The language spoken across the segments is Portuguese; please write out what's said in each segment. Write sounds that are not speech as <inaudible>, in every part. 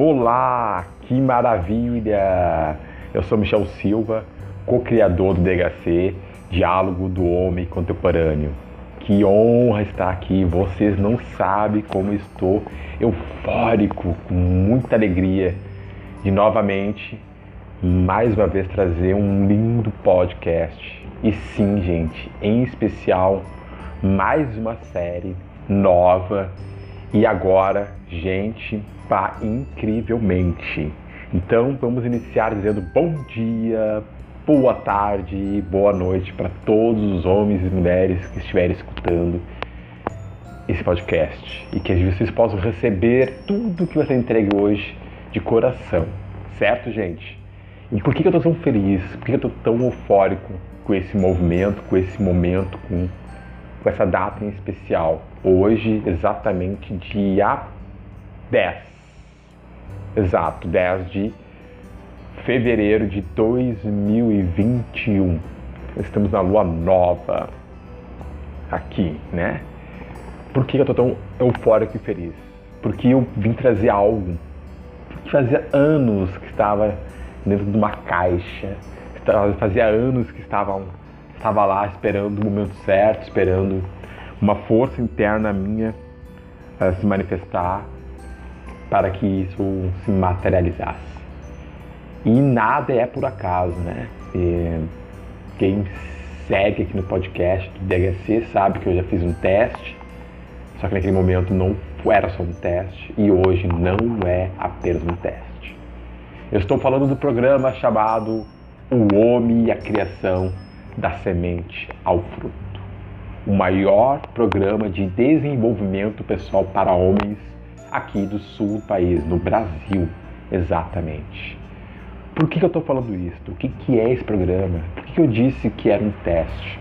Olá, que maravilha! Eu sou Michel Silva, co-criador do DHC, Diálogo do Homem Contemporâneo. Que honra estar aqui, vocês não sabem como estou eufórico, com muita alegria de novamente, mais uma vez, trazer um lindo podcast. E sim, gente, em especial, mais uma série nova e agora, gente, pá, incrivelmente. Então vamos iniciar dizendo bom dia, boa tarde, boa noite para todos os homens e mulheres que estiverem escutando esse podcast e que vocês possam receber tudo que vai ser entregue hoje de coração, certo, gente? E por que eu estou tão feliz? Por que eu estou tão eufórico com esse movimento, com esse momento, com com essa data em especial. Hoje, exatamente dia 10. Exato, 10 de fevereiro de 2021. Estamos na lua nova aqui, né? Por que eu tô tão eufórico e feliz? Porque eu vim trazer algo que fazia anos que estava dentro de uma caixa, fazia anos que estavam estava lá esperando o momento certo, esperando uma força interna minha uh, se manifestar para que isso se materializasse. E nada é por acaso, né? E quem segue aqui no podcast do DHC sabe que eu já fiz um teste, só que naquele momento não era só um teste e hoje não é apenas um teste. Eu estou falando do programa chamado O Homem e a Criação da semente ao fruto. O maior programa de desenvolvimento pessoal para homens aqui do sul do país, no Brasil, exatamente. Por que, que eu estou falando isso? O que, que é esse programa? Por que, que eu disse que era um teste?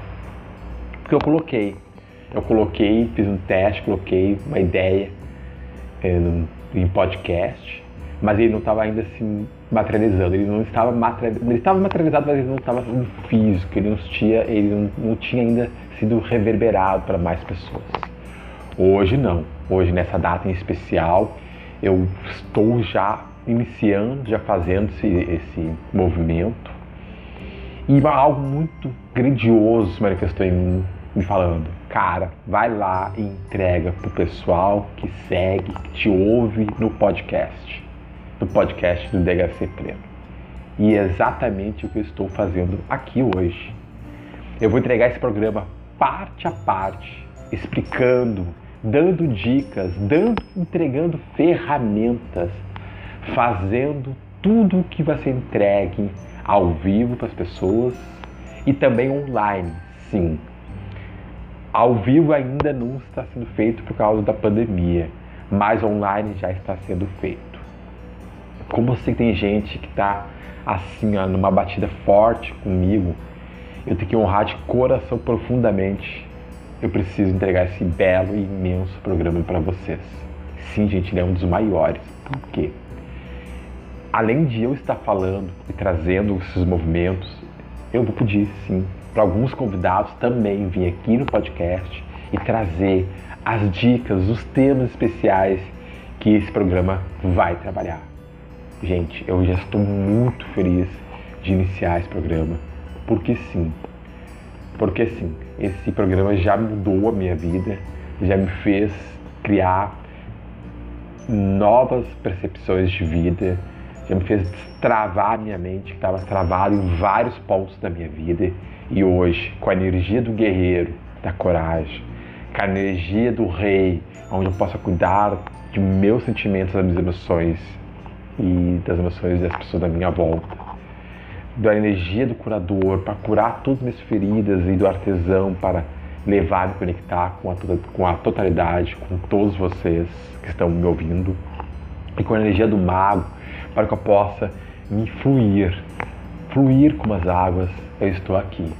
Porque eu coloquei. Eu coloquei, fiz um teste, coloquei uma ideia é, em podcast, mas ele não estava ainda assim materializando. Ele não estava materializado, ele estava materializado, mas ele não estava no físico, ele não tinha, ele não, não tinha ainda sido reverberado para mais pessoas. Hoje não. Hoje nessa data em especial, eu estou já iniciando, já fazendo esse, esse movimento. E algo muito grandioso se manifestou em mim, me falando, cara, vai lá e entrega pro pessoal que segue, que te ouve no podcast do podcast do DHC Pleno. E é exatamente o que eu estou fazendo aqui hoje. Eu vou entregar esse programa parte a parte, explicando, dando dicas, dando, entregando ferramentas, fazendo tudo o que vai ser entregue ao vivo para as pessoas e também online, sim. Ao vivo ainda não está sendo feito por causa da pandemia, mas online já está sendo feito. Como que tem gente que está assim, ó, numa batida forte comigo, eu tenho que honrar de coração profundamente. Eu preciso entregar esse belo e imenso programa para vocês. Sim, gente, ele é um dos maiores. Por quê? Além de eu estar falando e trazendo esses movimentos, eu vou pedir sim para alguns convidados também vir aqui no podcast e trazer as dicas, os temas especiais que esse programa vai trabalhar. Gente, eu já estou muito feliz de iniciar esse programa, porque sim, porque sim, esse programa já mudou a minha vida, já me fez criar novas percepções de vida, já me fez destravar minha mente, que estava travada em vários pontos da minha vida, e hoje, com a energia do guerreiro, da coragem, com a energia do rei, onde eu possa cuidar de meus sentimentos, das minhas emoções, e das emoções das pessoas da minha volta. Da energia do curador para curar todas as feridas e do artesão para levar e conectar com a, com a totalidade, com todos vocês que estão me ouvindo. E com a energia do mago para que eu possa me fluir, fluir como as águas, eu estou aqui.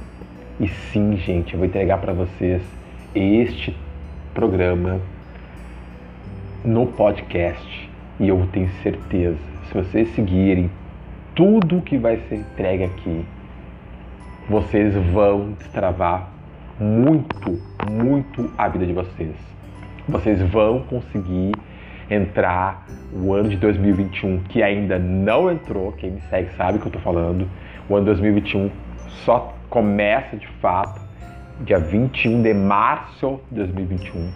E sim, gente, eu vou entregar para vocês este programa no podcast e eu tenho certeza, se vocês seguirem tudo que vai ser entregue aqui, vocês vão destravar muito, muito a vida de vocês. Vocês vão conseguir entrar o ano de 2021, que ainda não entrou, quem me segue sabe o que eu estou falando. O ano 2021 só começa de fato dia 21 de março de 2021.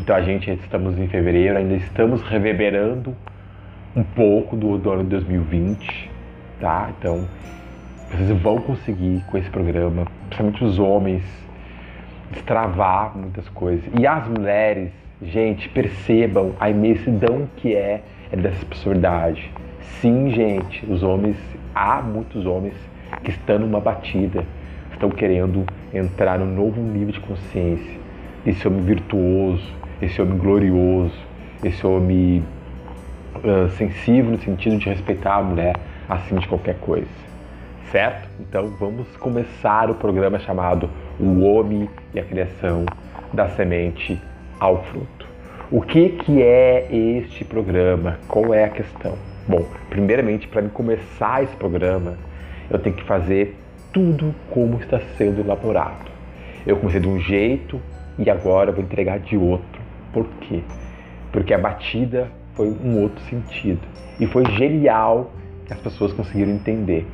Então a gente estamos em fevereiro, ainda estamos reverberando um pouco do, do ano de 2020, tá? Então vocês vão conseguir com esse programa, principalmente os homens, destravar muitas coisas. E as mulheres, gente, percebam a imensidão que é, é dessa possibilidade. Sim, gente, os homens, há muitos homens que estão numa batida, estão querendo entrar num novo nível de consciência. Esse homem virtuoso, esse homem glorioso, esse homem uh, sensível no sentido de respeitar a mulher acima de qualquer coisa. Certo? Então vamos começar o programa chamado O Homem e a Criação da Semente ao Fruto. O que, que é este programa? Qual é a questão? Bom, primeiramente, para começar esse programa, eu tenho que fazer tudo como está sendo elaborado. Eu comecei de um jeito e agora vou entregar de outro. Por quê? Porque a batida foi um outro sentido. E foi genial que as pessoas conseguiram entender.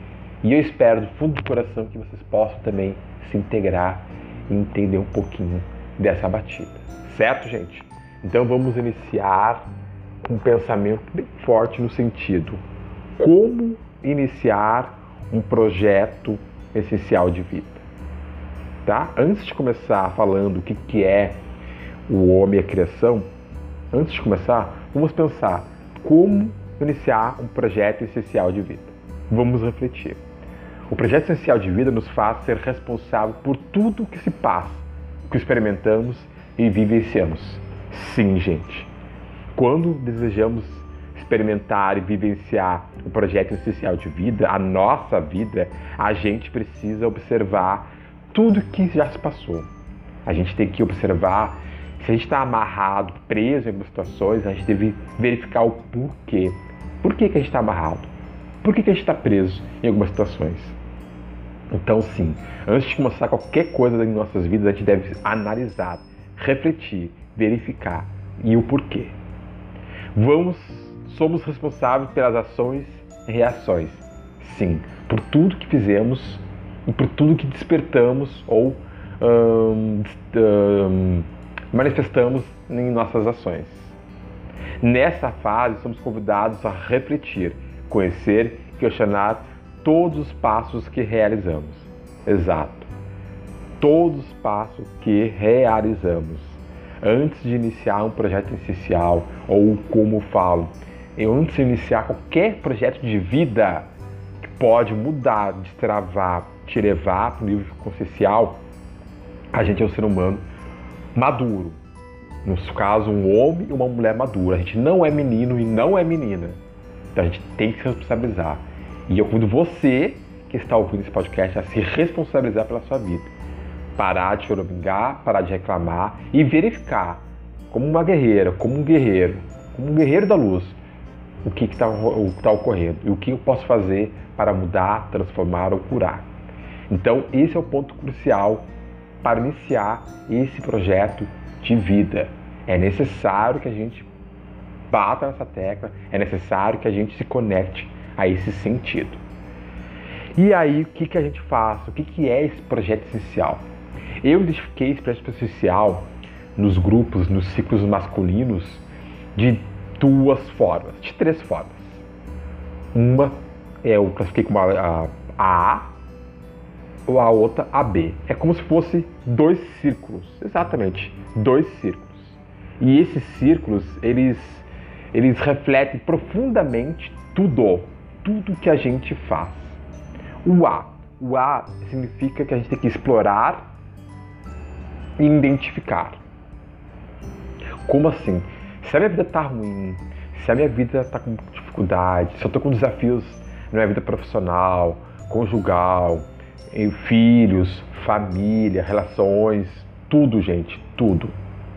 E eu espero do fundo do coração que vocês possam também se integrar e entender um pouquinho dessa batida. Certo, gente? Então vamos iniciar um pensamento bem forte no sentido como iniciar um projeto essencial de vida. Tá? Antes de começar falando o que, que é o homem e a criação, antes de começar, vamos pensar como iniciar um projeto essencial de vida. Vamos refletir. O projeto essencial de vida nos faz ser responsável por tudo o que se passa, o que experimentamos e vivenciamos. Sim, gente. Quando desejamos experimentar e vivenciar o projeto essencial de vida, a nossa vida, a gente precisa observar tudo que já se passou. A gente tem que observar se a gente está amarrado, preso em algumas situações, a gente deve verificar o porquê. Por que, que a gente está amarrado? Por que, que a gente está preso em algumas situações? Então, sim, antes de começar qualquer coisa em nossas vidas, a gente deve analisar, refletir, verificar e o porquê. Vamos somos responsáveis pelas ações e reações. Sim, por tudo que fizemos e por tudo que despertamos ou hum, hum, manifestamos em nossas ações. Nessa fase, somos convidados a refletir, conhecer e questionar todos os passos que realizamos. Exato. Todos os passos que realizamos. Antes de iniciar um projeto essencial, ou como falo, antes de iniciar qualquer projeto de vida que pode mudar, destravar, te levar para o nível consciencial, a gente é um ser humano maduro. No caso, um homem e uma mulher madura. A gente não é menino e não é menina. Então a gente tem que se responsabilizar. E eu convido você que está ouvindo esse podcast a se responsabilizar pela sua vida. Parar de choramingar, parar de reclamar e verificar como uma guerreira, como um guerreiro, como um guerreiro da luz, o que está tá ocorrendo e o que eu posso fazer para mudar, transformar ou curar. Então, esse é o ponto crucial para iniciar esse projeto de vida. É necessário que a gente bata nessa tecla, é necessário que a gente se conecte a esse sentido. E aí, o que, que a gente faz? O que, que é esse projeto essencial? Eu identifiquei esse projeto essencial nos grupos, nos ciclos masculinos, de duas formas, de três formas. Uma é eu classifiquei como a, a A ou a outra a B. É como se fosse dois círculos, exatamente, dois círculos. E esses círculos, eles, eles refletem profundamente tudo, tudo que a gente faz. O A, o A significa que a gente tem que explorar e identificar. Como assim? Se a minha vida tá ruim, se a minha vida tá com dificuldade, se eu tô com desafios na minha vida profissional, conjugal, filhos, família, relações, tudo, gente, tudo.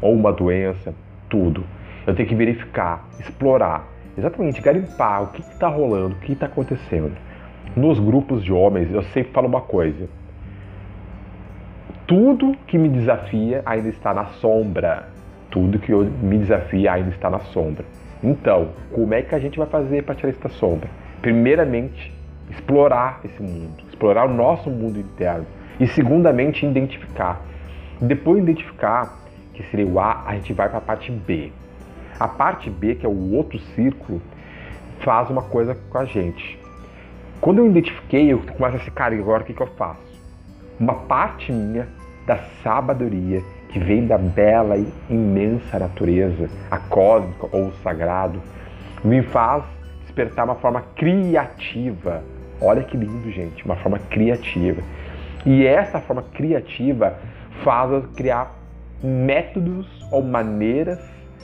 Ou uma doença, tudo. Eu tenho que verificar, explorar, exatamente, garimpar o que está rolando, o que está acontecendo. Nos grupos de homens, eu sempre falo uma coisa. Tudo que me desafia ainda está na sombra tudo que me desafia ainda está na sombra. Então, como é que a gente vai fazer para tirar essa sombra? Primeiramente, explorar esse mundo, explorar o nosso mundo interno. E segundamente, identificar. Depois de identificar, que seria o A, a gente vai para a parte B. A parte B, que é o outro círculo, faz uma coisa com a gente. Quando eu identifiquei, eu começo a ficar, agora o que, que eu faço? Uma parte minha da sabedoria que vem da bela e imensa natureza, a cósmica ou o sagrado, me faz despertar uma forma criativa. Olha que lindo, gente, uma forma criativa. E essa forma criativa faz eu criar métodos ou maneiras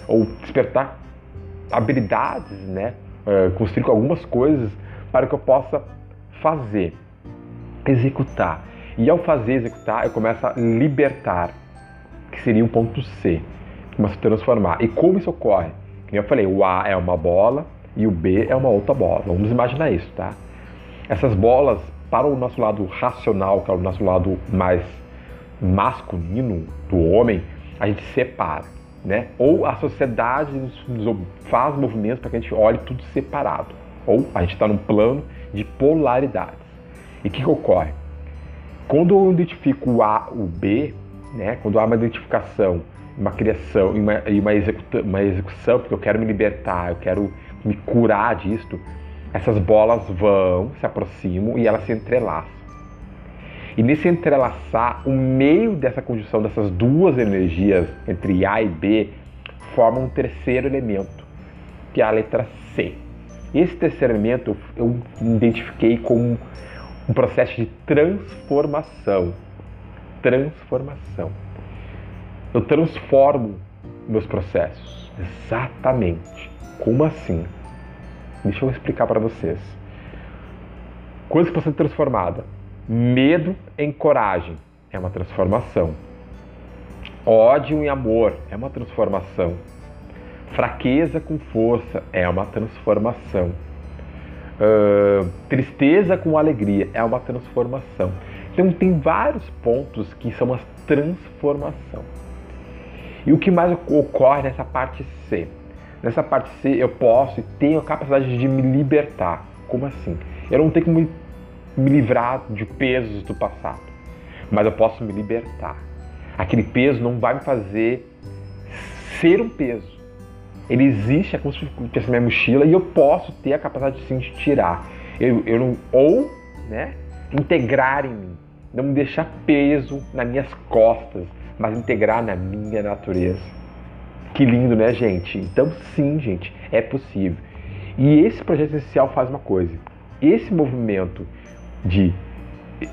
ou despertar habilidades, né? Uh, construir algumas coisas para que eu possa fazer, executar. E ao fazer, executar, eu começo a libertar, que seria o ponto C, começa a transformar. E como isso ocorre? Como eu falei, o A é uma bola e o B é uma outra bola. Vamos imaginar isso, tá? Essas bolas, para o nosso lado racional, que é o nosso lado mais masculino do homem, a gente separa né? Ou a sociedade nos faz movimentos para que a gente olhe tudo separado. Ou a gente está num plano de polaridades. E o que, que, ocorre? Quando eu identifico o A, o B, né? quando há uma identificação, uma criação e uma, uma, uma execução, porque eu quero me libertar, eu quero me curar disto, essas bolas vão, se aproximam e elas se entrelaçam. E nesse entrelaçar, o meio dessa conjunção dessas duas energias, entre A e B, forma um terceiro elemento, que é a letra C. Esse terceiro elemento eu identifiquei como um processo de transformação. Transformação. Eu transformo meus processos. Exatamente. Como assim? Deixa eu explicar para vocês. Coisa pode ser transformada Medo em coragem é uma transformação. Ódio em amor é uma transformação. Fraqueza com força é uma transformação. Uh, tristeza com alegria é uma transformação. Então tem vários pontos que são uma transformação. E o que mais ocorre nessa parte C? Nessa parte C eu posso e tenho a capacidade de me libertar. Como assim? Eu não tenho como me livrar de pesos do passado, mas eu posso me libertar. Aquele peso não vai me fazer ser um peso. Ele existe, é como se fosse minha mochila e eu posso ter a capacidade de, sim, de tirar. Eu, eu não, ou né, integrar em mim, não me deixar peso nas minhas costas, mas integrar na minha natureza. Que lindo, né, gente? Então, sim, gente, é possível. E esse projeto essencial faz uma coisa: esse movimento de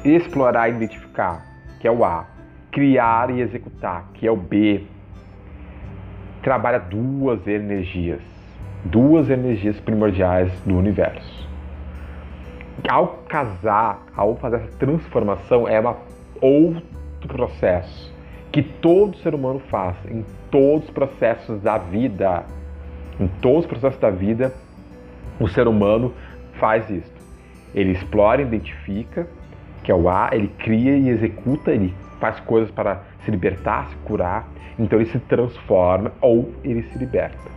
explorar e identificar, que é o A, criar e executar, que é o B, trabalha duas energias, duas energias primordiais do universo. Ao casar, ao fazer essa transformação, é uma, outro processo que todo ser humano faz em todos os processos da vida. Em todos os processos da vida, o ser humano faz isso. Ele explora, identifica, que é o A, ele cria e executa, ele faz coisas para se libertar, se curar, então ele se transforma ou ele se liberta.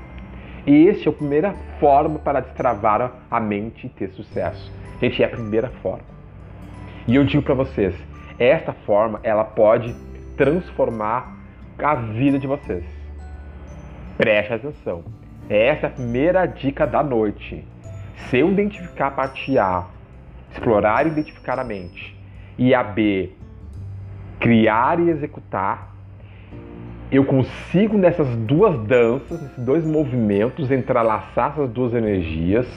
E esse é a primeira forma para destravar a mente e ter sucesso. Gente, é a primeira forma. E eu digo para vocês, esta forma ela pode transformar a vida de vocês. Preste atenção. Essa é a primeira dica da noite. Se eu identificar a parte A explorar e identificar a mente, e a B, criar e executar, eu consigo nessas duas danças, nesses dois movimentos, entrelaçar essas duas energias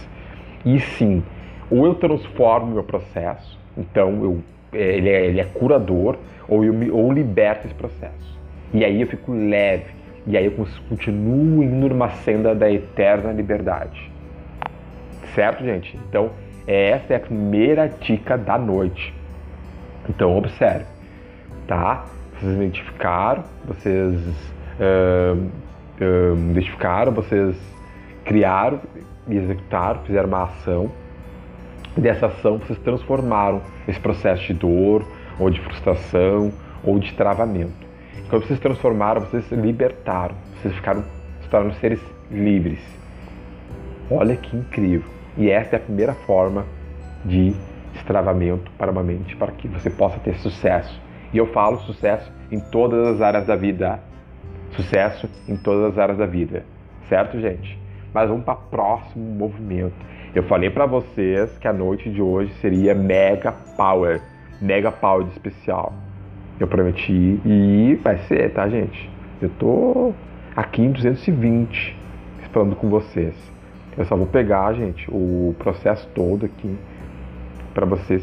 e sim, ou eu transformo meu processo, então eu, é, ele, é, ele é curador, ou eu me, ou liberto esse processo. E aí eu fico leve, e aí eu continuo indo numa senda da eterna liberdade. Certo, gente? Então, essa é a primeira dica da noite. Então observe, tá? Vocês identificaram, vocês uh, uh, identificaram, vocês criaram e executaram, fizeram uma ação. Dessa ação vocês transformaram esse processo de dor, ou de frustração, ou de travamento. Quando vocês transformaram, vocês se libertaram, vocês ficaram, se tornaram seres livres. Olha que incrível. E essa é a primeira forma de destravamento para uma mente, para que você possa ter sucesso. E eu falo sucesso em todas as áreas da vida. Sucesso em todas as áreas da vida. Certo, gente? Mas vamos para o próximo movimento. Eu falei para vocês que a noite de hoje seria Mega Power. Mega Power de especial. Eu prometi e vai ser, tá, gente? Eu tô aqui em 220 falando com vocês. Eu só vou pegar, gente, o processo todo aqui para vocês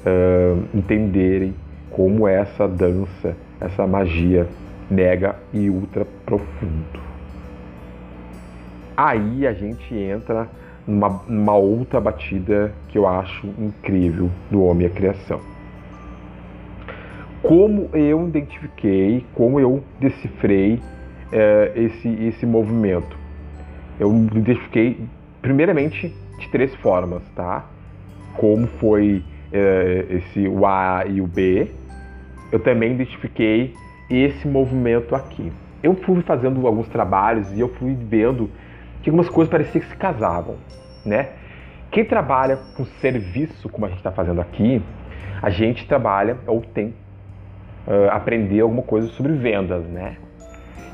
uh, entenderem como é essa dança, essa magia mega e ultra profundo. Aí a gente entra numa outra batida que eu acho incrível do homem e a criação. Como eu identifiquei, como eu decifrei uh, esse, esse movimento? Eu identifiquei, primeiramente, de três formas, tá? Como foi uh, esse o A e o B. Eu também identifiquei esse movimento aqui. Eu fui fazendo alguns trabalhos e eu fui vendo que algumas coisas pareciam que se casavam, né? Quem trabalha com serviço, como a gente está fazendo aqui, a gente trabalha ou tem uh, aprender alguma coisa sobre vendas, né?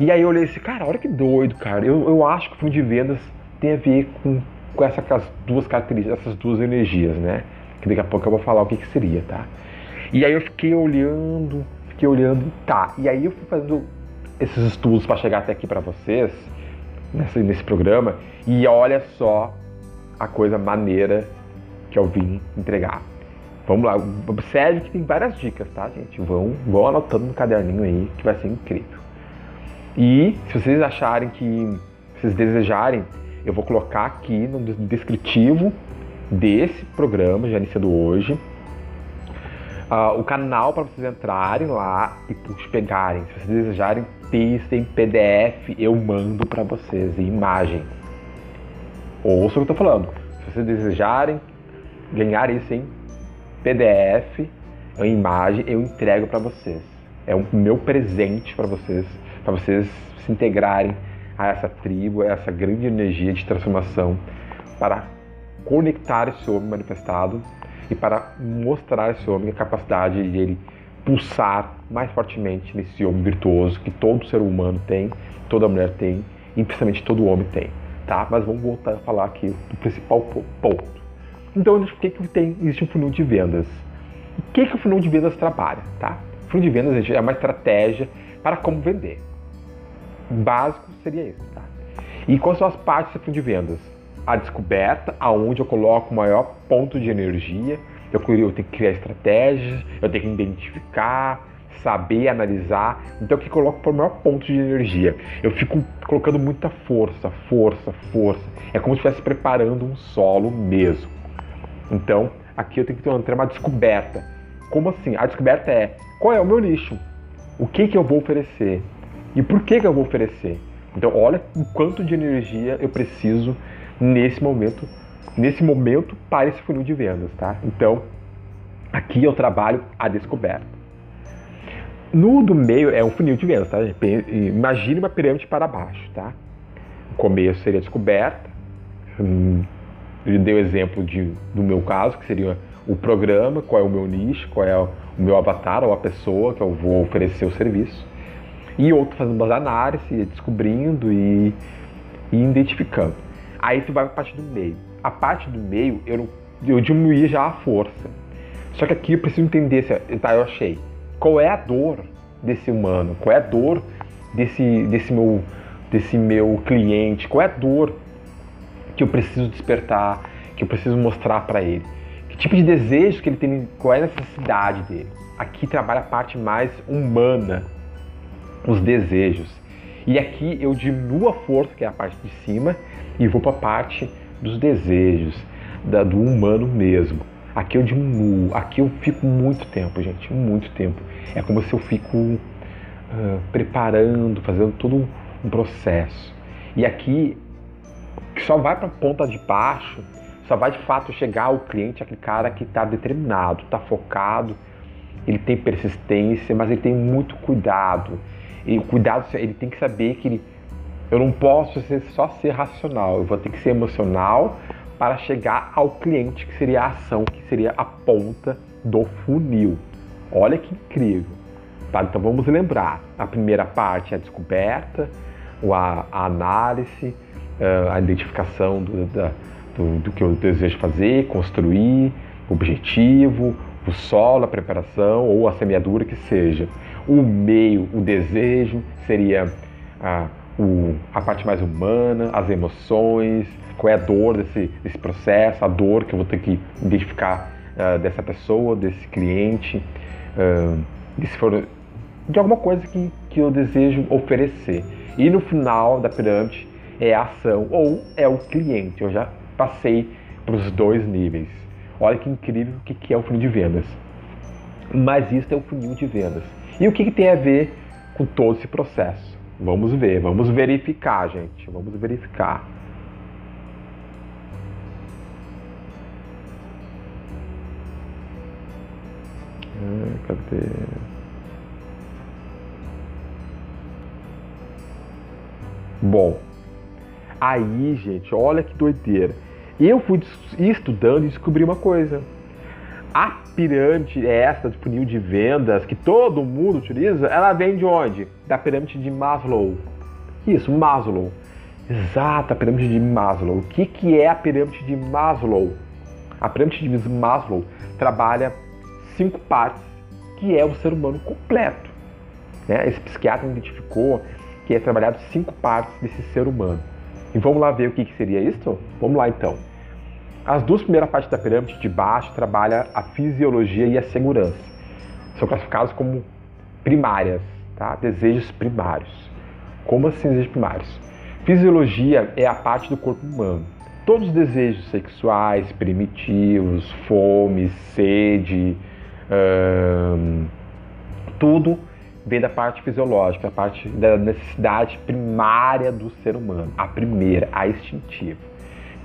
E aí eu olhei assim, cara, olha que doido, cara. Eu, eu acho que o fundo de vendas tem a ver com, com essas duas características, essas duas energias, né? Que daqui a pouco eu vou falar o que, que seria, tá? E aí eu fiquei olhando, fiquei olhando, tá. E aí eu fui fazendo esses estudos para chegar até aqui para vocês, nesse, nesse programa, e olha só a coisa maneira que eu vim entregar. Vamos lá, observe que tem várias dicas, tá, gente? Vão, vão anotando no caderninho aí, que vai ser incrível. E se vocês acharem que, se vocês desejarem, eu vou colocar aqui no descritivo desse programa, já iniciando hoje, uh, o canal para vocês entrarem lá e pegarem. Se vocês desejarem, texto em PDF, eu mando para vocês em imagem. Ouça o que eu estou falando. Se vocês desejarem ganhar isso em PDF, em imagem, eu entrego para vocês. É o meu presente para vocês, para vocês se integrarem a essa tribo, a essa grande energia de transformação, para conectar esse homem manifestado e para mostrar esse homem a capacidade de ele pulsar mais fortemente nesse homem virtuoso que todo ser humano tem, toda mulher tem e principalmente todo homem tem, tá? Mas vamos voltar a falar aqui do principal ponto. Então, o que, que tem, existe um funil de vendas? O que, que o funil de vendas trabalha, tá? O funil de vendas é uma estratégia para como vender. O básico seria isso, tá? E quais são as partes do funil de vendas? A descoberta, aonde eu coloco o maior ponto de energia. Eu, eu tenho que criar estratégias, eu tenho que identificar, saber, analisar. Então eu que coloco para o maior ponto de energia. Eu fico colocando muita força, força, força. É como se estivesse preparando um solo mesmo. Então aqui eu tenho que ter uma descoberta. Como assim? A descoberta é qual é o meu nicho? O que, que eu vou oferecer? E por que, que eu vou oferecer? Então olha o quanto de energia eu preciso nesse momento, nesse momento para esse funil de vendas, tá? Então, aqui eu trabalho a descoberta. No do meio é um funil de vendas, tá? Imagine uma pirâmide para baixo, tá? O começo seria descoberta. Hum, eu dei o exemplo de, do meu caso, que seria o programa, qual é o meu nicho, qual é o meu avatar ou a pessoa que eu vou oferecer o serviço. E outro fazendo umas análises, descobrindo e, e identificando. Aí tu vai para a parte do meio. A parte do meio eu, eu diminuí já a força. Só que aqui eu preciso entender tá, eu achei. Qual é a dor desse humano? Qual é a dor desse, desse, meu, desse meu cliente? Qual é a dor que eu preciso despertar? Que eu preciso mostrar para ele? Que tipo de desejo que ele tem? Qual é a necessidade dele? Aqui trabalha a parte mais humana, os desejos. E aqui eu diminuo a força, que é a parte de cima, e vou para a parte dos desejos, da, do humano mesmo. Aqui eu diminuo, aqui eu fico muito tempo, gente, muito tempo. É como se eu fico uh, preparando, fazendo todo um processo. E aqui só vai para a ponta de baixo, só vai de fato chegar ao cliente, aquele cara que está determinado, está focado, ele tem persistência, mas ele tem muito cuidado. E o cuidado, ele tem que saber que ele Eu não posso ser, só ser racional, eu vou ter que ser emocional para chegar ao cliente, que seria a ação, que seria a ponta do funil. Olha que incrível. Tá? Então vamos lembrar: a primeira parte é a descoberta, a, a análise, eh, a identificação do, do, do que eu desejo fazer, construir, o objetivo, o solo, a preparação ou a semeadura que seja. O meio, o desejo, seria a, o, a parte mais humana, as emoções, qual é a dor desse, desse processo, a dor que eu vou ter que identificar uh, dessa pessoa, desse cliente, uh, for, de alguma coisa que, que eu desejo oferecer. E no final da pirâmide é a ação ou é o cliente. Eu já passei para os dois níveis. Olha que incrível o que é o funil de vendas. Mas isso é o funil de vendas. E o que, que tem a ver com todo esse processo? Vamos ver, vamos verificar, gente. Vamos verificar. Ah, cadê? Bom, aí, gente, olha que doideira. Eu fui estudando e descobri uma coisa. A pirâmide essa de funil de vendas que todo mundo utiliza, ela vem de onde? Da pirâmide de Maslow. Isso, Maslow. Exato, a pirâmide de Maslow. O que, que é a pirâmide de Maslow? A pirâmide de Maslow trabalha cinco partes, que é o ser humano completo. Né? Esse psiquiatra identificou que é trabalhado cinco partes desse ser humano. E vamos lá ver o que, que seria isso? Vamos lá então. As duas primeiras partes da pirâmide de baixo trabalha a fisiologia e a segurança. São classificados como primárias, tá? desejos primários. Como assim desejos primários? Fisiologia é a parte do corpo humano. Todos os desejos sexuais, primitivos, fome, sede, hum, tudo vem da parte fisiológica, a parte da necessidade primária do ser humano, a primeira, a instintiva.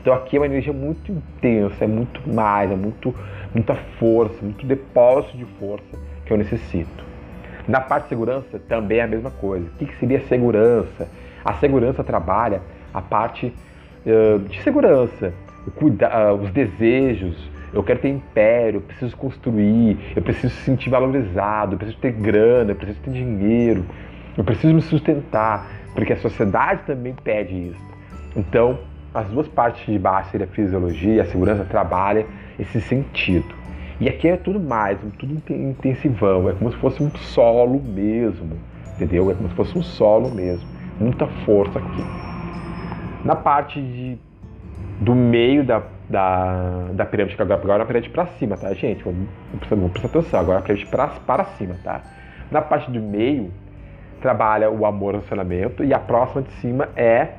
Então aqui é uma energia muito intensa, é muito mais, é muito, muita força, muito depósito de força que eu necessito. Na parte de segurança também é a mesma coisa. O que, que seria segurança? A segurança trabalha a parte uh, de segurança, cuida, uh, os desejos. Eu quero ter império, eu preciso construir, eu preciso se sentir valorizado, eu preciso ter grana, eu preciso ter dinheiro, eu preciso me sustentar, porque a sociedade também pede isso. Então, as duas partes de baixo seria a fisiologia, a segurança trabalha esse sentido. E aqui é tudo mais, tudo intensivão, é como se fosse um solo mesmo, entendeu? É como se fosse um solo mesmo, muita força aqui. Na parte de, do meio da, da, da pirâmide, que agora, agora é a pirâmide para cima, tá, gente? Vamos, vamos prestar atenção, agora é a pirâmide para, para cima, tá? Na parte do meio, trabalha o amor relacionamento, e a próxima de cima é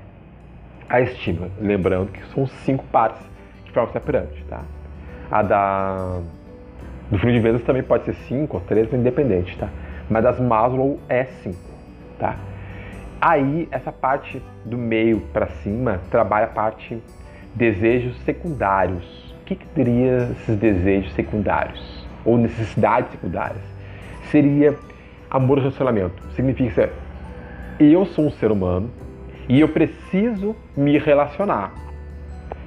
a estima. Lembrando que são cinco partes que formam essa pirâmide, tá? A da do funil de vendas também pode ser cinco ou três, independente, tá? Mas das Maslow é cinco, tá? Aí essa parte do meio para cima trabalha a parte desejos secundários. O que, que teria esses desejos secundários ou necessidades secundárias? Seria amor e relacionamento. Significa eu sou um ser humano e eu preciso me relacionar.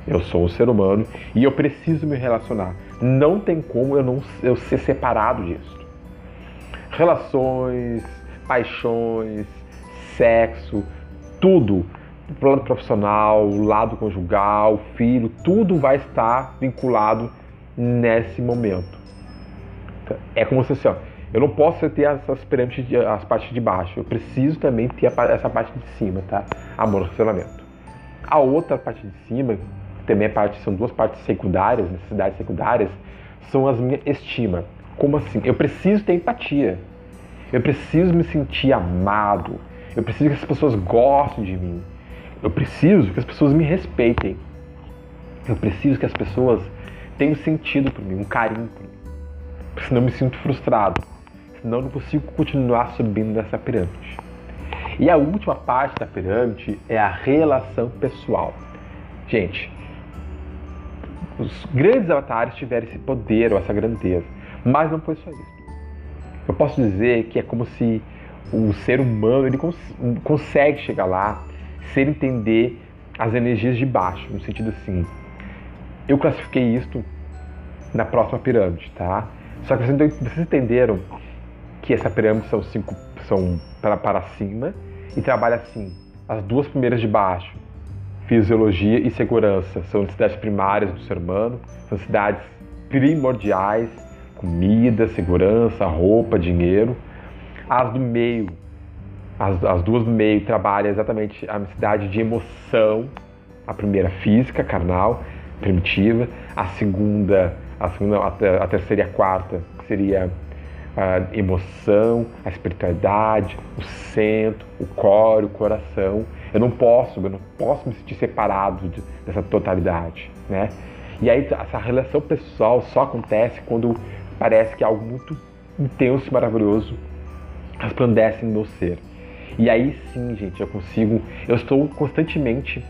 Eu sou um ser humano e eu preciso me relacionar. Não tem como eu não eu ser separado disso. Relações, paixões, sexo, tudo, o lado profissional, lado conjugal, filho, tudo vai estar vinculado nesse momento. É como se assim, ó, eu não posso ter essas pirâmides, as partes de baixo. Eu preciso também ter essa parte de cima, tá? Amor, relacionamento. A outra parte de cima, também é parte, são duas partes secundárias, necessidades secundárias, são as minhas estima. Como assim? Eu preciso ter empatia. Eu preciso me sentir amado. Eu preciso que as pessoas gostem de mim. Eu preciso que as pessoas me respeitem. Eu preciso que as pessoas tenham sentido por mim, um carinho por mim. Senão eu me sinto frustrado senão não consigo continuar subindo nessa pirâmide. E a última parte da pirâmide é a relação pessoal. Gente, os grandes avatares tiveram esse poder ou essa grandeza, mas não foi só isso. Eu posso dizer que é como se o ser humano ele cons consegue chegar lá ser entender as energias de baixo, no sentido assim. Eu classifiquei isto na próxima pirâmide, tá? Só que vocês entenderam que essa pirâmide são cinco são para, para cima e trabalha assim. As duas primeiras de baixo, fisiologia e segurança, são necessidades primárias do ser humano, são necessidades primordiais, comida, segurança, roupa, dinheiro. As do meio, as, as duas do meio trabalham exatamente a necessidade de emoção, a primeira física, carnal, primitiva, a segunda, a segunda, a, terceira e a quarta, que seria a emoção, a espiritualidade, o centro, o core, o coração. Eu não posso, eu não posso me sentir separado de, dessa totalidade, né? E aí essa relação pessoal só acontece quando parece que algo muito intenso e maravilhoso resplandece no meu ser. E aí sim, gente, eu consigo, eu estou constantemente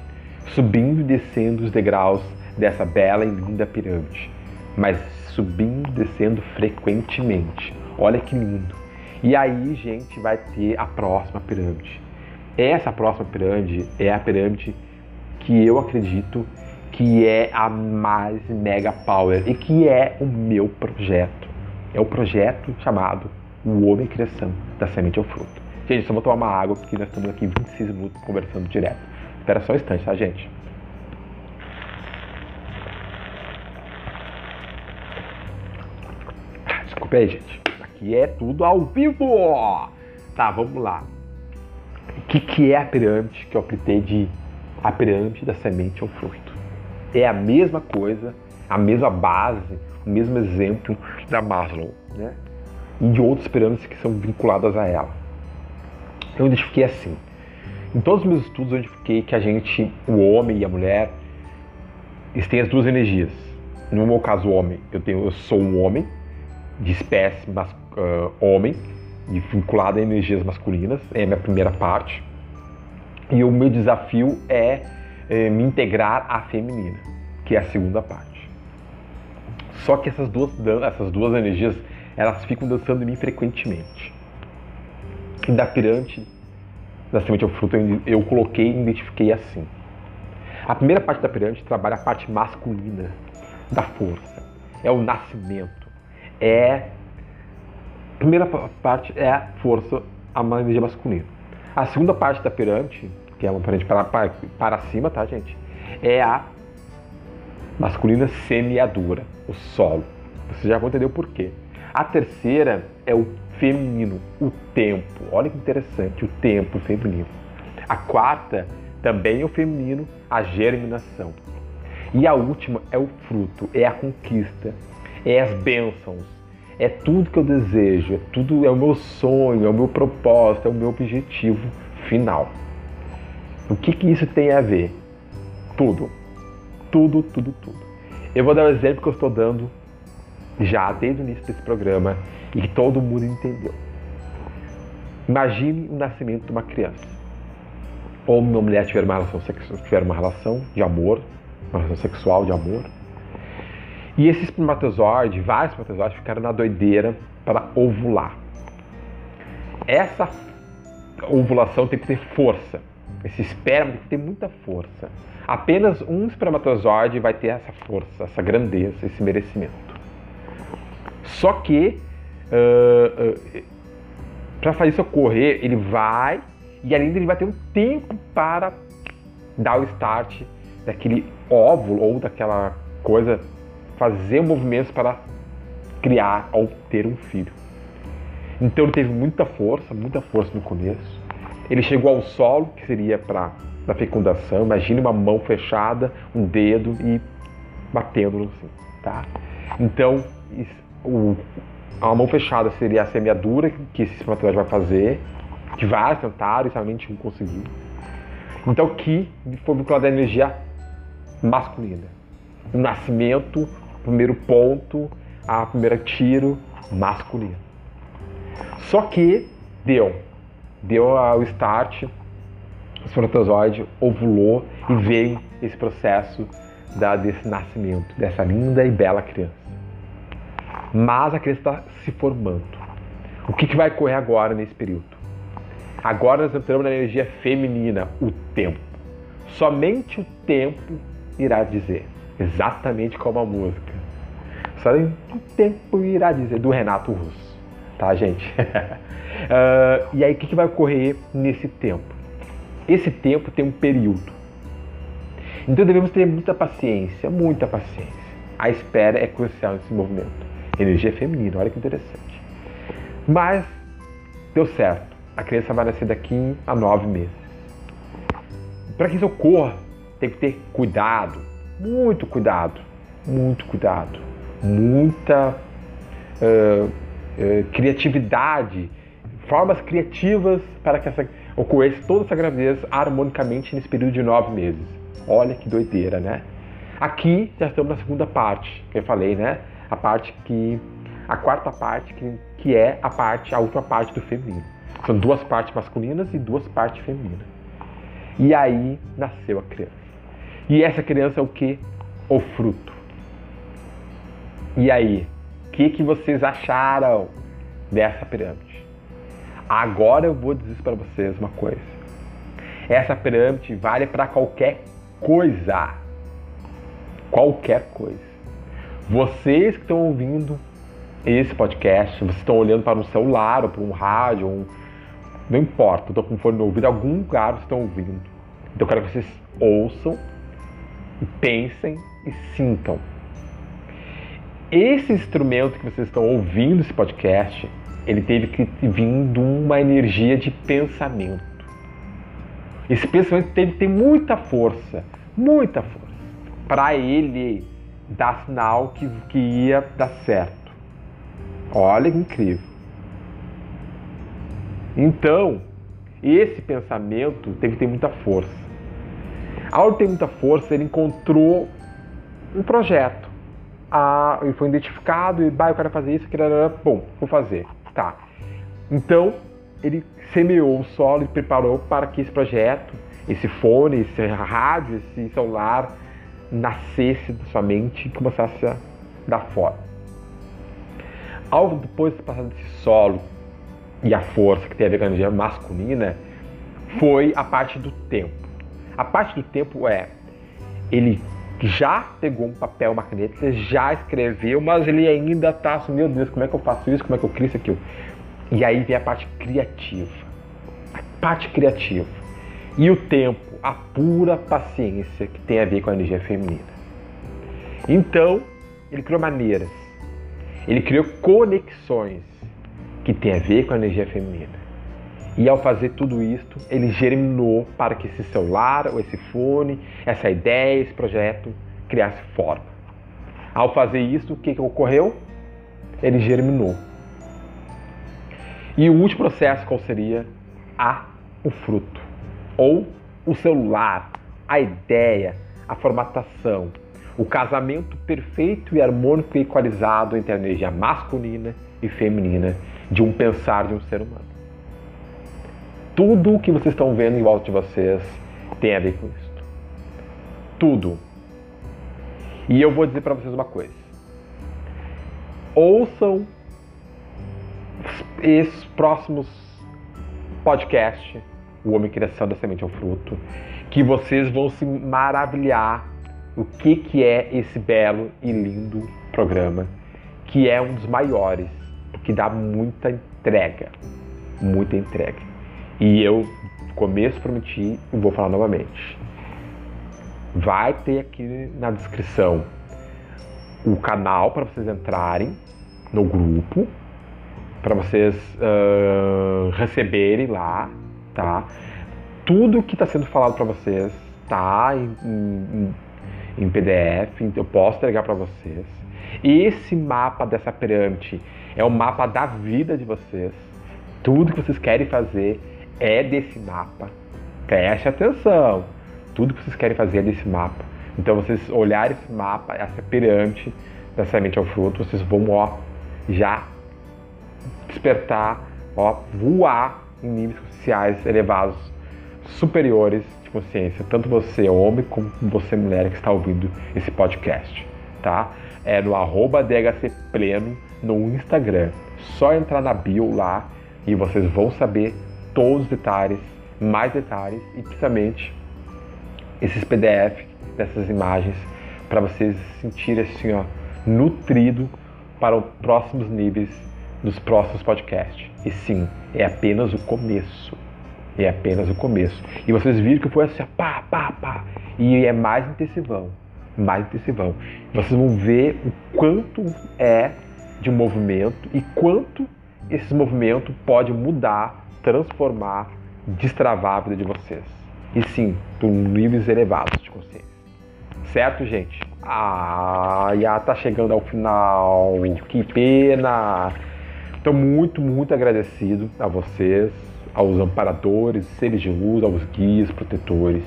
subindo e descendo os degraus dessa bela e linda pirâmide, mas subindo e descendo frequentemente. Olha que lindo. E aí, gente, vai ter a próxima pirâmide. Essa próxima pirâmide é a pirâmide que eu acredito que é a mais mega power e que é o meu projeto. É o projeto chamado O Homem Criação da Semente ao Fruto. Gente, só vou tomar uma água porque nós estamos aqui 26 minutos conversando direto. Espera só um instante, tá, gente? Desculpa aí, gente aqui é tudo ao vivo. Tá, vamos lá. O que, que é a pirâmide que eu apelidei de a pirâmide da semente ao fruto? É a mesma coisa, a mesma base, o mesmo exemplo da Maslow, né? E de outras pirâmides que são vinculadas a ela. Eu identifiquei assim. Em todos os meus estudos eu identifiquei que a gente, o homem e a mulher, eles têm as duas energias. No meu caso, o homem, eu, tenho, eu sou um homem de espécie mas, uh, homem, vinculado a energias masculinas, é a minha primeira parte. E o meu desafio é, é me integrar à feminina, que é a segunda parte. Só que essas duas, essas duas energias, elas ficam dançando em mim frequentemente. E da pirante, da semente ao fruto, eu, coloquei e identifiquei assim. A primeira parte da pirâmide trabalha a parte masculina da força. É o nascimento. É primeira parte é a força, a energia masculina. A segunda parte da pirâmide, que é uma pirâmide para, para, para cima, tá, gente? É a masculina semeadura, o solo. Você já vão entender o porquê. A terceira é o feminino, o tempo. Olha que interessante, o tempo feminino. A quarta também é o feminino, a germinação. E a última é o fruto, é a conquista, é as bênçãos, é tudo que eu desejo, é tudo é o meu sonho, é o meu propósito, é o meu objetivo final. O que, que isso tem a ver? Tudo. Tudo, tudo, tudo. Eu vou dar um exemplo que eu estou dando já desde o início desse programa e que todo mundo entendeu. Imagine o nascimento de uma criança. Ou uma mulher tiver uma relação, tiver uma relação de amor, uma relação sexual de amor, e esse espermatozoide, vários espermatozoides, ficaram na doideira para ovular. Essa ovulação tem que ter força. Esse esperma tem que ter muita força. Apenas um espermatozoide vai ter essa força, essa grandeza, esse merecimento. Só que, uh, uh, para fazer isso ocorrer, ele vai e ainda ele vai ter um tempo para dar o start daquele óvulo ou daquela coisa fazer movimentos para criar ou ter um filho. Então ele teve muita força, muita força no começo. Ele chegou ao solo, que seria para a fecundação. Imagine uma mão fechada, um dedo e batendo assim, tá? Então, o, a mão fechada seria a semeadura que esse espermatozoide vai fazer, que vários tentaram e realmente não conseguiu. Então, que foi vinculado à energia masculina. O nascimento primeiro ponto, a primeira tiro masculino. Só que deu, deu o start, o espermatozoide ovulou e veio esse processo da, desse nascimento, dessa linda e bela criança. Mas a criança está se formando. O que, que vai ocorrer agora nesse período? Agora nós entramos na energia feminina, o tempo. Somente o tempo irá dizer, exatamente como a música. Só o tempo irá dizer, do Renato Russo. Tá, gente? uh, <laughs> e aí, o que, que vai ocorrer nesse tempo? Esse tempo tem um período. Então devemos ter muita paciência, muita paciência. A espera é crucial nesse movimento. Energia feminina, olha que interessante. Mas deu certo. A criança vai nascer daqui a nove meses. Para que isso ocorra, tem que ter cuidado, muito cuidado, muito cuidado, muita uh, uh, criatividade, formas criativas para que essa, ocorresse toda essa gravidez harmonicamente nesse período de nove meses. Olha que doideira, né? Aqui já estamos na segunda parte, que eu falei, né? A parte que. A quarta parte, que, que é a parte, a última parte do feminino. São duas partes masculinas e duas partes femininas. E aí nasceu a criança. E essa criança é o que? O fruto. E aí, o que, que vocês acharam dessa pirâmide? Agora eu vou dizer para vocês uma coisa. Essa pirâmide vale para qualquer coisa. Qualquer coisa. Vocês que estão ouvindo esse podcast, vocês estão olhando para um celular ou para um rádio, um, não importa, estou com fone no ouvido, algum lugar vocês estão ouvindo. Então eu quero que vocês ouçam, pensem e sintam. Esse instrumento que vocês estão ouvindo esse podcast, ele teve que vir de uma energia de pensamento. Esse pensamento teve que ter muita força, muita força, para ele dar sinal que, que ia dar certo. Olha que incrível. Então, esse pensamento tem que ter muita força. Ao ter muita força, ele encontrou um projeto. Ah, ele foi identificado e, bah, eu quero fazer isso, quero, bom, vou fazer. Tá. Então, ele semeou o solo e preparou para que esse projeto, esse fone, esse rádio, esse celular nascesse da sua mente e começasse a dar forma. Ao depois de passar desse solo e a força que tem a ver com a energia masculina foi a parte do tempo. A parte do tempo é ele já pegou um papel, uma caneta, já escreveu, mas ele ainda está assim, meu Deus, como é que eu faço isso, como é que eu crio isso, aquilo. E aí vem a parte criativa. A parte criativa. E o tempo, a pura paciência que tem a ver com a energia feminina. Então, ele criou maneiras. Ele criou conexões que tem a ver com a energia feminina. E ao fazer tudo isto, ele germinou para que esse celular, ou esse fone, essa ideia, esse projeto criasse forma. Ao fazer isso, o que, que ocorreu? Ele germinou. E o último processo qual seria? A, o fruto. Ou o celular, a ideia, a formatação, o casamento perfeito e harmônico e equalizado entre a energia masculina e feminina de um pensar de um ser humano. Tudo o que vocês estão vendo em volta de vocês tem a ver com isso. Tudo. E eu vou dizer para vocês uma coisa. Ouçam esses próximos podcasts, O Homem Criação da Semente ao Fruto, que vocês vão se maravilhar o que, que é esse belo e lindo programa, que é um dos maiores que dá muita entrega. Muita entrega. E eu, no começo, prometi e vou falar novamente. Vai ter aqui na descrição o canal para vocês entrarem no grupo, para vocês uh, receberem lá, tá? Tudo que está sendo falado para vocês tá em, em, em PDF, eu posso entregar para vocês. Esse mapa dessa pirâmide é o mapa da vida de vocês. Tudo que vocês querem fazer é desse mapa. Preste atenção. Tudo que vocês querem fazer é desse mapa. Então vocês olharem esse mapa, essa pirâmide da semente ao fruto, vocês vão ó, já despertar, ó, voar em níveis sociais elevados, superiores de consciência, tanto você homem como você mulher que está ouvindo esse podcast, tá? É no arroba DHC Pleno no Instagram. Só entrar na bio lá e vocês vão saber todos os detalhes, mais detalhes e principalmente esses PDF dessas imagens para vocês se sentirem assim, ó, nutrido para os próximos níveis dos próximos podcasts. E sim, é apenas o começo. É apenas o começo. E vocês viram que foi assim, pá, pá, pá. E é mais intensivão. Mais intensivão. Vocês vão ver o quanto é de movimento e quanto esse movimento pode mudar, transformar, destravar a vida de vocês. E sim, por níveis elevados de consciência. Certo, gente? Ah, já tá chegando ao final. Que pena! Estou muito, muito agradecido a vocês, aos amparadores, seres de luz, aos guias, protetores.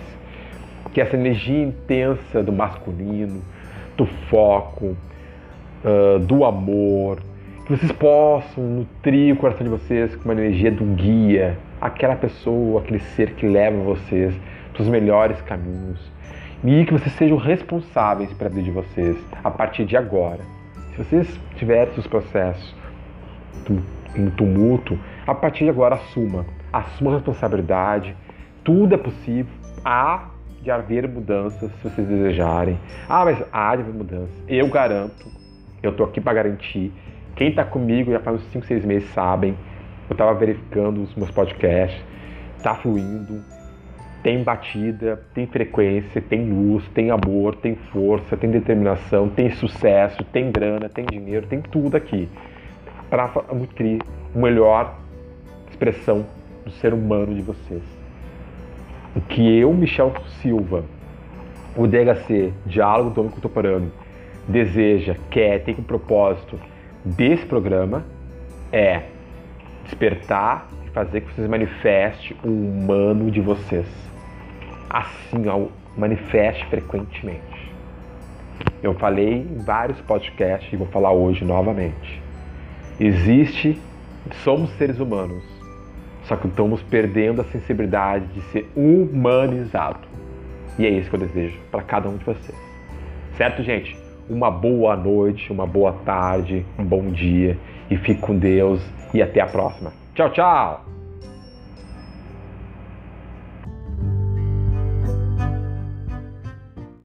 Que essa energia intensa do masculino, do foco, uh, do amor, que vocês possam nutrir o coração de vocês com uma energia do guia, aquela pessoa, aquele ser que leva vocês para os melhores caminhos. E que vocês sejam responsáveis pela vida de vocês a partir de agora. Se vocês tiverem seus processos em tumulto, a partir de agora assuma. Assuma a responsabilidade. Tudo é possível. Há de haver mudanças se vocês desejarem. Ah, mas há de haver mudanças. Eu garanto. Eu estou aqui para garantir. Quem está comigo já faz uns 5, 6 meses sabem. Eu estava verificando os meus podcasts. Está fluindo. Tem batida, tem frequência, tem luz, tem amor, tem força, tem determinação, tem sucesso, tem grana, tem dinheiro, tem tudo aqui para nutrir a melhor expressão do ser humano de vocês. O que eu, Michel Silva, o DHC, Diálogo do Homem Contemporâneo, deseja, quer, tem como propósito desse programa é despertar e fazer que vocês manifestem o humano de vocês. Assim, ó, manifeste frequentemente. Eu falei em vários podcasts e vou falar hoje novamente. Existe, somos seres humanos, só que estamos perdendo a sensibilidade de ser humanizado. E é isso que eu desejo para cada um de vocês. Certo, gente? Uma boa noite, uma boa tarde, um bom dia e fique com Deus e até a próxima. Tchau, tchau!